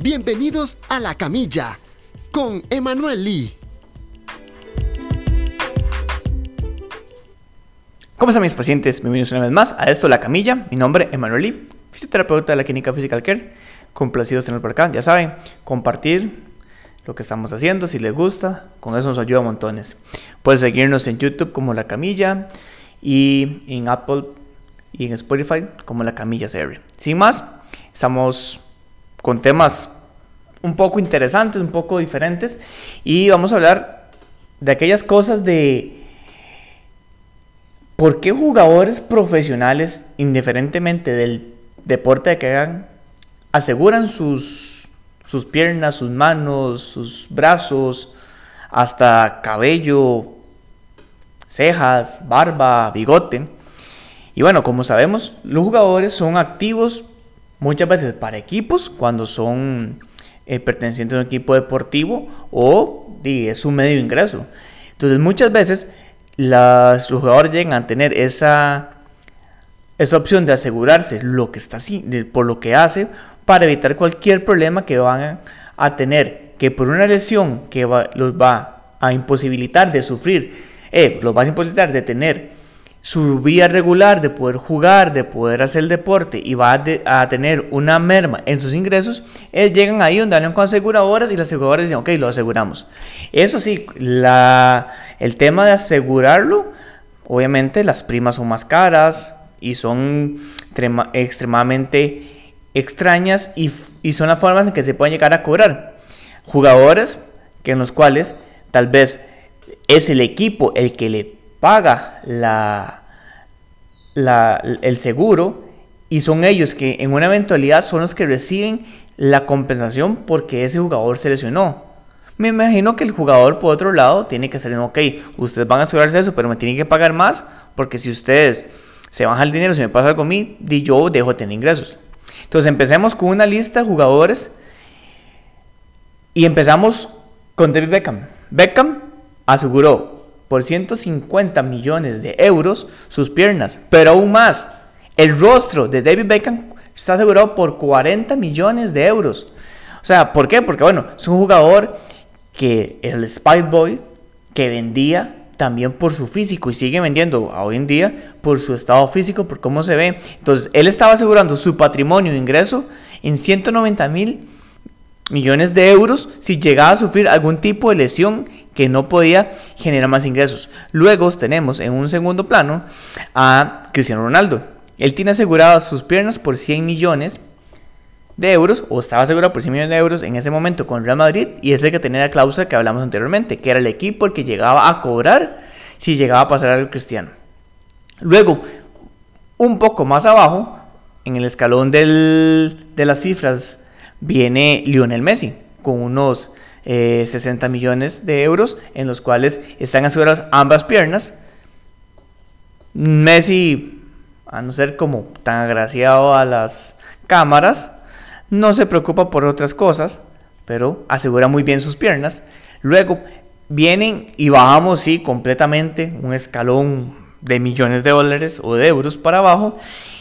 Bienvenidos a La Camilla con Emanuel Lee. ¿Cómo están mis pacientes? Bienvenidos una vez más a esto La Camilla. Mi nombre es Emanuel Lee, fisioterapeuta de la Clínica Physical Care. Complacidos tenerlos por acá. Ya saben, compartir lo que estamos haciendo, si les gusta, con eso nos ayuda montones. Pueden seguirnos en YouTube como La Camilla y en Apple y en Spotify como La Camilla Serie. Sin más, estamos con temas un poco interesantes, un poco diferentes y vamos a hablar de aquellas cosas de por qué jugadores profesionales, indiferentemente del deporte que hagan, aseguran sus, sus piernas, sus manos, sus brazos, hasta cabello, cejas, barba, bigote. Y bueno, como sabemos, los jugadores son activos muchas veces para equipos cuando son eh, pertenecientes a un equipo deportivo o es un medio ingreso. Entonces muchas veces las, los jugadores llegan a tener esa, esa opción de asegurarse lo que está por lo que hace para evitar cualquier problema que van a tener, que por una lesión que los va a imposibilitar de sufrir, eh, los va a imposibilitar de tener su vía regular de poder jugar, de poder hacer deporte y va a, tener una merma en sus ingresos, eh, llegan ahí donde hablan con aseguradoras y las aseguradoras dicen, ok, lo aseguramos. Eso sí, la, el tema de asegurarlo, obviamente las primas son más caras y son extremadamente extrañas y, y son las formas en que se pueden llegar a cobrar. Jugadores que en los cuales tal vez es el equipo el que le paga la, el seguro y son ellos que en una eventualidad son los que reciben la compensación porque ese jugador se lesionó. Me imagino que el jugador por otro lado tiene que salir, ok, ustedes van a asegurarse eso, pero me tienen que pagar más porque si ustedes se bajan el dinero, si me pasa algo a mí, yo dejo de tener ingresos. Entonces empecemos con una lista de jugadores y empezamos con David Beckham. Beckham aseguró por 150 millones de euros sus piernas, pero aún más, el rostro de David Beckham está asegurado por 40 millones de euros. O sea, ¿por qué? Porque bueno, es un jugador que el Spice Boy que vendía también por su físico y sigue vendiendo hoy en día por su estado físico, por cómo se ve. Entonces, él estaba asegurando su patrimonio e ingreso en 190 mil millones de euros si llegaba a sufrir algún tipo de lesión que no podía generar más ingresos. Luego tenemos en un segundo plano a Cristiano Ronaldo. Él tiene aseguradas sus piernas por 100 millones de euros, o estaba asegurado por 100 millones de euros en ese momento con Real Madrid, y ese que tenía la cláusula que hablamos anteriormente, que era el equipo el que llegaba a cobrar si llegaba a pasar algo Cristiano. Luego, un poco más abajo, en el escalón de las cifras viene Lionel Messi con unos 60 eh, millones de euros en los cuales están aseguradas ambas piernas. Messi, a no ser como tan agraciado a las cámaras, no se preocupa por otras cosas, pero asegura muy bien sus piernas. Luego vienen y bajamos, sí, completamente un escalón de millones de dólares o de euros para abajo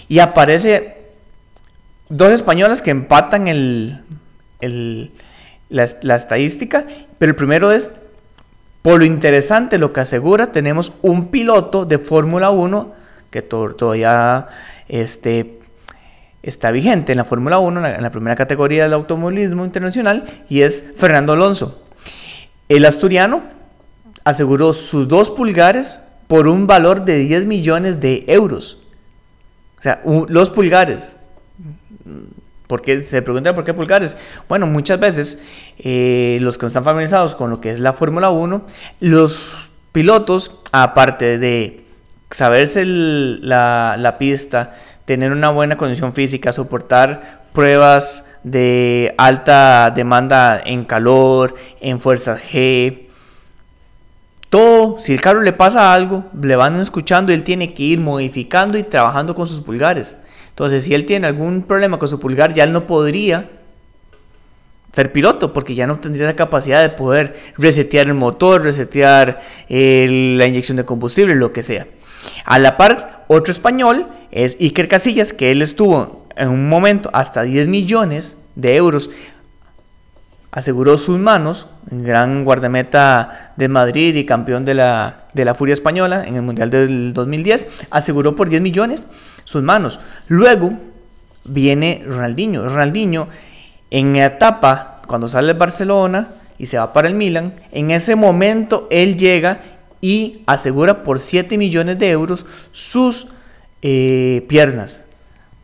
y aparece dos españolas que empatan el, la, estadística, pero el primero es, por lo interesante, lo que asegura, tenemos un piloto de Fórmula 1 que todavía este, está vigente en la Fórmula 1, en la primera categoría del automovilismo internacional, y es Fernando Alonso. El asturiano aseguró sus dos pulgares por un valor de 10 millones de euros. O sea, los pulgares, porque se preguntan por qué pulgares. Bueno, muchas veces eh, los que no están familiarizados con lo que es la Fórmula 1, los pilotos, aparte de saberse la, la pista, tener una buena condición física, soportar pruebas de alta demanda en calor, en fuerza G, todo, si el carro le pasa algo, le van escuchando, él tiene que ir modificando y trabajando con sus pulgares. Entonces, si él tiene algún problema con su pulgar, ya él no podría ser piloto porque ya no tendría la capacidad de poder resetear el motor, resetear la inyección de combustible, lo que sea. A la par, otro español es Iker Casillas, que él estuvo en un momento hasta 10 millones de euros aseguró sus manos, gran guardameta de Madrid y campeón de la, de la Furia Española en el Mundial del 2010, aseguró por 10 millones sus manos. Luego viene Ronaldinho. Ronaldinho en etapa, cuando sale de Barcelona y se va para el Milan, en ese momento él llega y asegura por 7 millones de euros sus eh, piernas.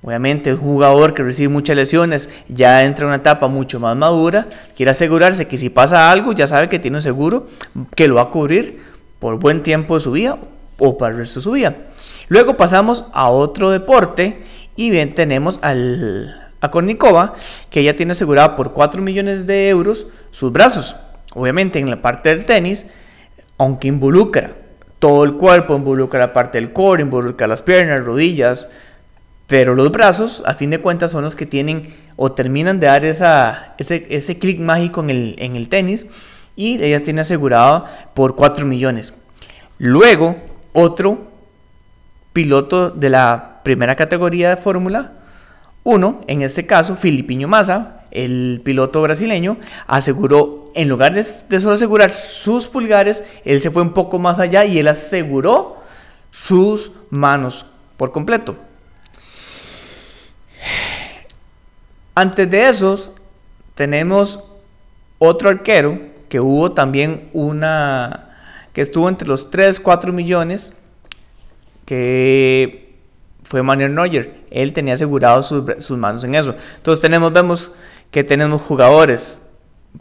Obviamente un jugador que recibe muchas lesiones ya entra en una etapa mucho más madura, quiere asegurarse que si pasa algo ya sabe que tiene un seguro que lo va a cubrir por buen tiempo de su vida o para el resto de su vida. Luego pasamos a otro deporte y bien tenemos al, a Kornikova que ella tiene asegurado por 4 millones de euros sus brazos. Obviamente en la parte del tenis, aunque involucra todo el cuerpo, involucra la parte del core, involucra las piernas, rodillas, pero los brazos, a fin de cuentas, son los que tienen o terminan de dar ese, clic mágico en el, en el tenis. Y ella tiene asegurado por 4 millones. Luego, otro piloto de la primera categoría de Fórmula 1, en este caso, Filipiño Massa, el piloto brasileño, aseguró, en lugar de, de solo asegurar sus pulgares, él se fue un poco más allá y él aseguró sus manos por completo. Antes de eso, tenemos otro arquero que hubo también una que estuvo entre los 3, 4 millones, que fue Manuel Neuer. Él tenía asegurado sus, sus, manos en eso. Entonces tenemos, vemos que tenemos jugadores,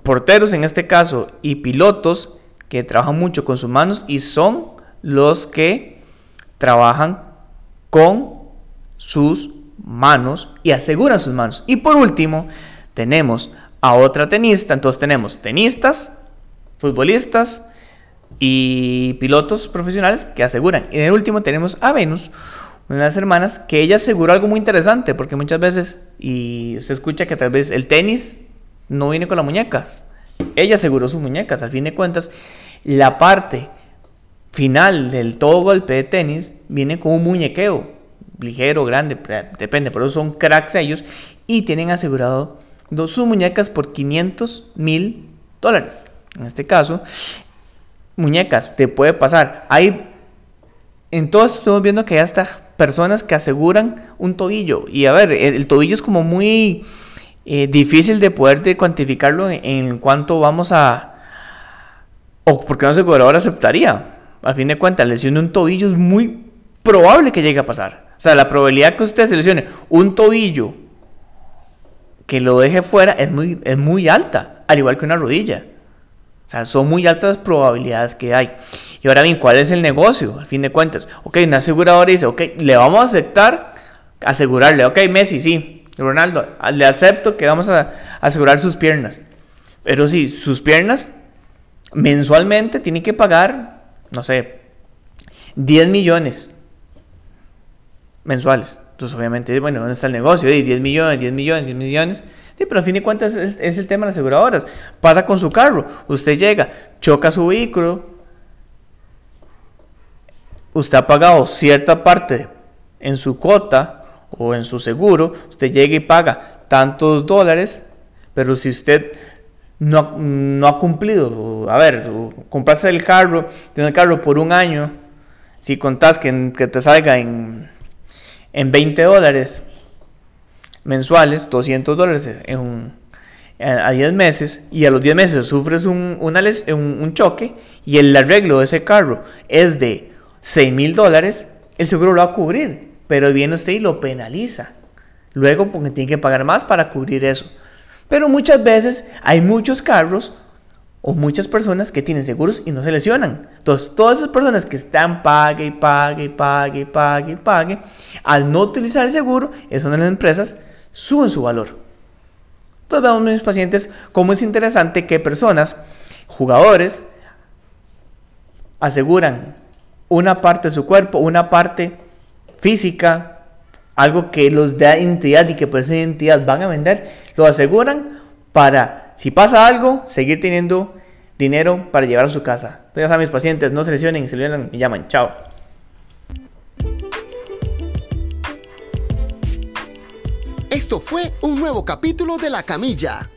porteros en este caso, y pilotos que trabajan mucho con sus manos y son los que trabajan con sus manos y aseguran sus manos. Y por último, tenemos a otra tenista. Entonces tenemos tenistas, futbolistas y pilotos profesionales que aseguran. Y en el último tenemos a Venus, una de las hermanas, que ella aseguró algo muy interesante, porque muchas veces, y se escucha que tal vez el tenis no viene con las muñecas. Ella aseguró sus muñecas. Al fin de cuentas, la parte final del todo golpe de tenis viene con un muñequeo ligero, grande, depende, pero son cracks ellos y tienen asegurado sus muñecas por 500 mil dólares. En este caso, muñecas, te puede pasar. Hay, en todos estamos viendo que hay hasta personas que aseguran un tobillo. Y a ver, el, tobillo es como muy eh, difícil de poder de cuantificarlo en, cuanto vamos a... O porque no asegurador aceptaría. A fin de cuentas, lesión de un tobillo es muy probable que llegue a pasar. O sea, la probabilidad que usted seleccione un tobillo que lo deje fuera es muy, es muy alta, al igual que una rodilla. O sea, son muy altas las probabilidades que hay. Y ahora bien, ¿cuál es el negocio? Al fin de cuentas, ok, una aseguradora dice, ok, le vamos a aceptar, asegurarle, ok, Messi, sí, Ronaldo, le acepto que vamos a asegurar sus piernas. Pero sí, sus piernas mensualmente tienen que pagar, no sé, 10 millones mensuales. Entonces, obviamente, bueno, ¿dónde está el negocio? 10 millones, 10 millones, 10 millones. Sí, pero a fin de cuentas es, el tema de las aseguradoras. Pasa con su carro. Usted llega, choca su vehículo. Usted ha pagado cierta parte en su cuota o en su seguro. Usted llega y paga tantos dólares. Pero si usted no, no ha cumplido, a ver, compraste el carro, tiene el carro por un año. Si contás que te salga en en 20 dólares mensuales, 200 dólares a 10 meses, y a los 10 meses sufres un, un, un choque y el arreglo de ese carro es de 6 mil dólares, el seguro lo va a cubrir, pero viene usted y lo penaliza. Luego porque tiene que pagar más para cubrir eso. Pero muchas veces hay muchos carros o muchas personas que tienen seguros y no se lesionan. Entonces, todas esas personas que están pague y pague y pague y pague y pague, al no utilizar el seguro, es donde las empresas suben su valor. Entonces, vemos mis pacientes cómo es interesante que personas, jugadores, aseguran una parte de su cuerpo, una parte física, algo que los da identidad y que por esa identidad van a vender, lo aseguran para si pasa algo, seguir teniendo dinero para llevar a su casa. Entonces, a mis pacientes, no se lesionen, se lesionan, me llaman. Chao. Esto fue un nuevo capítulo de La Camilla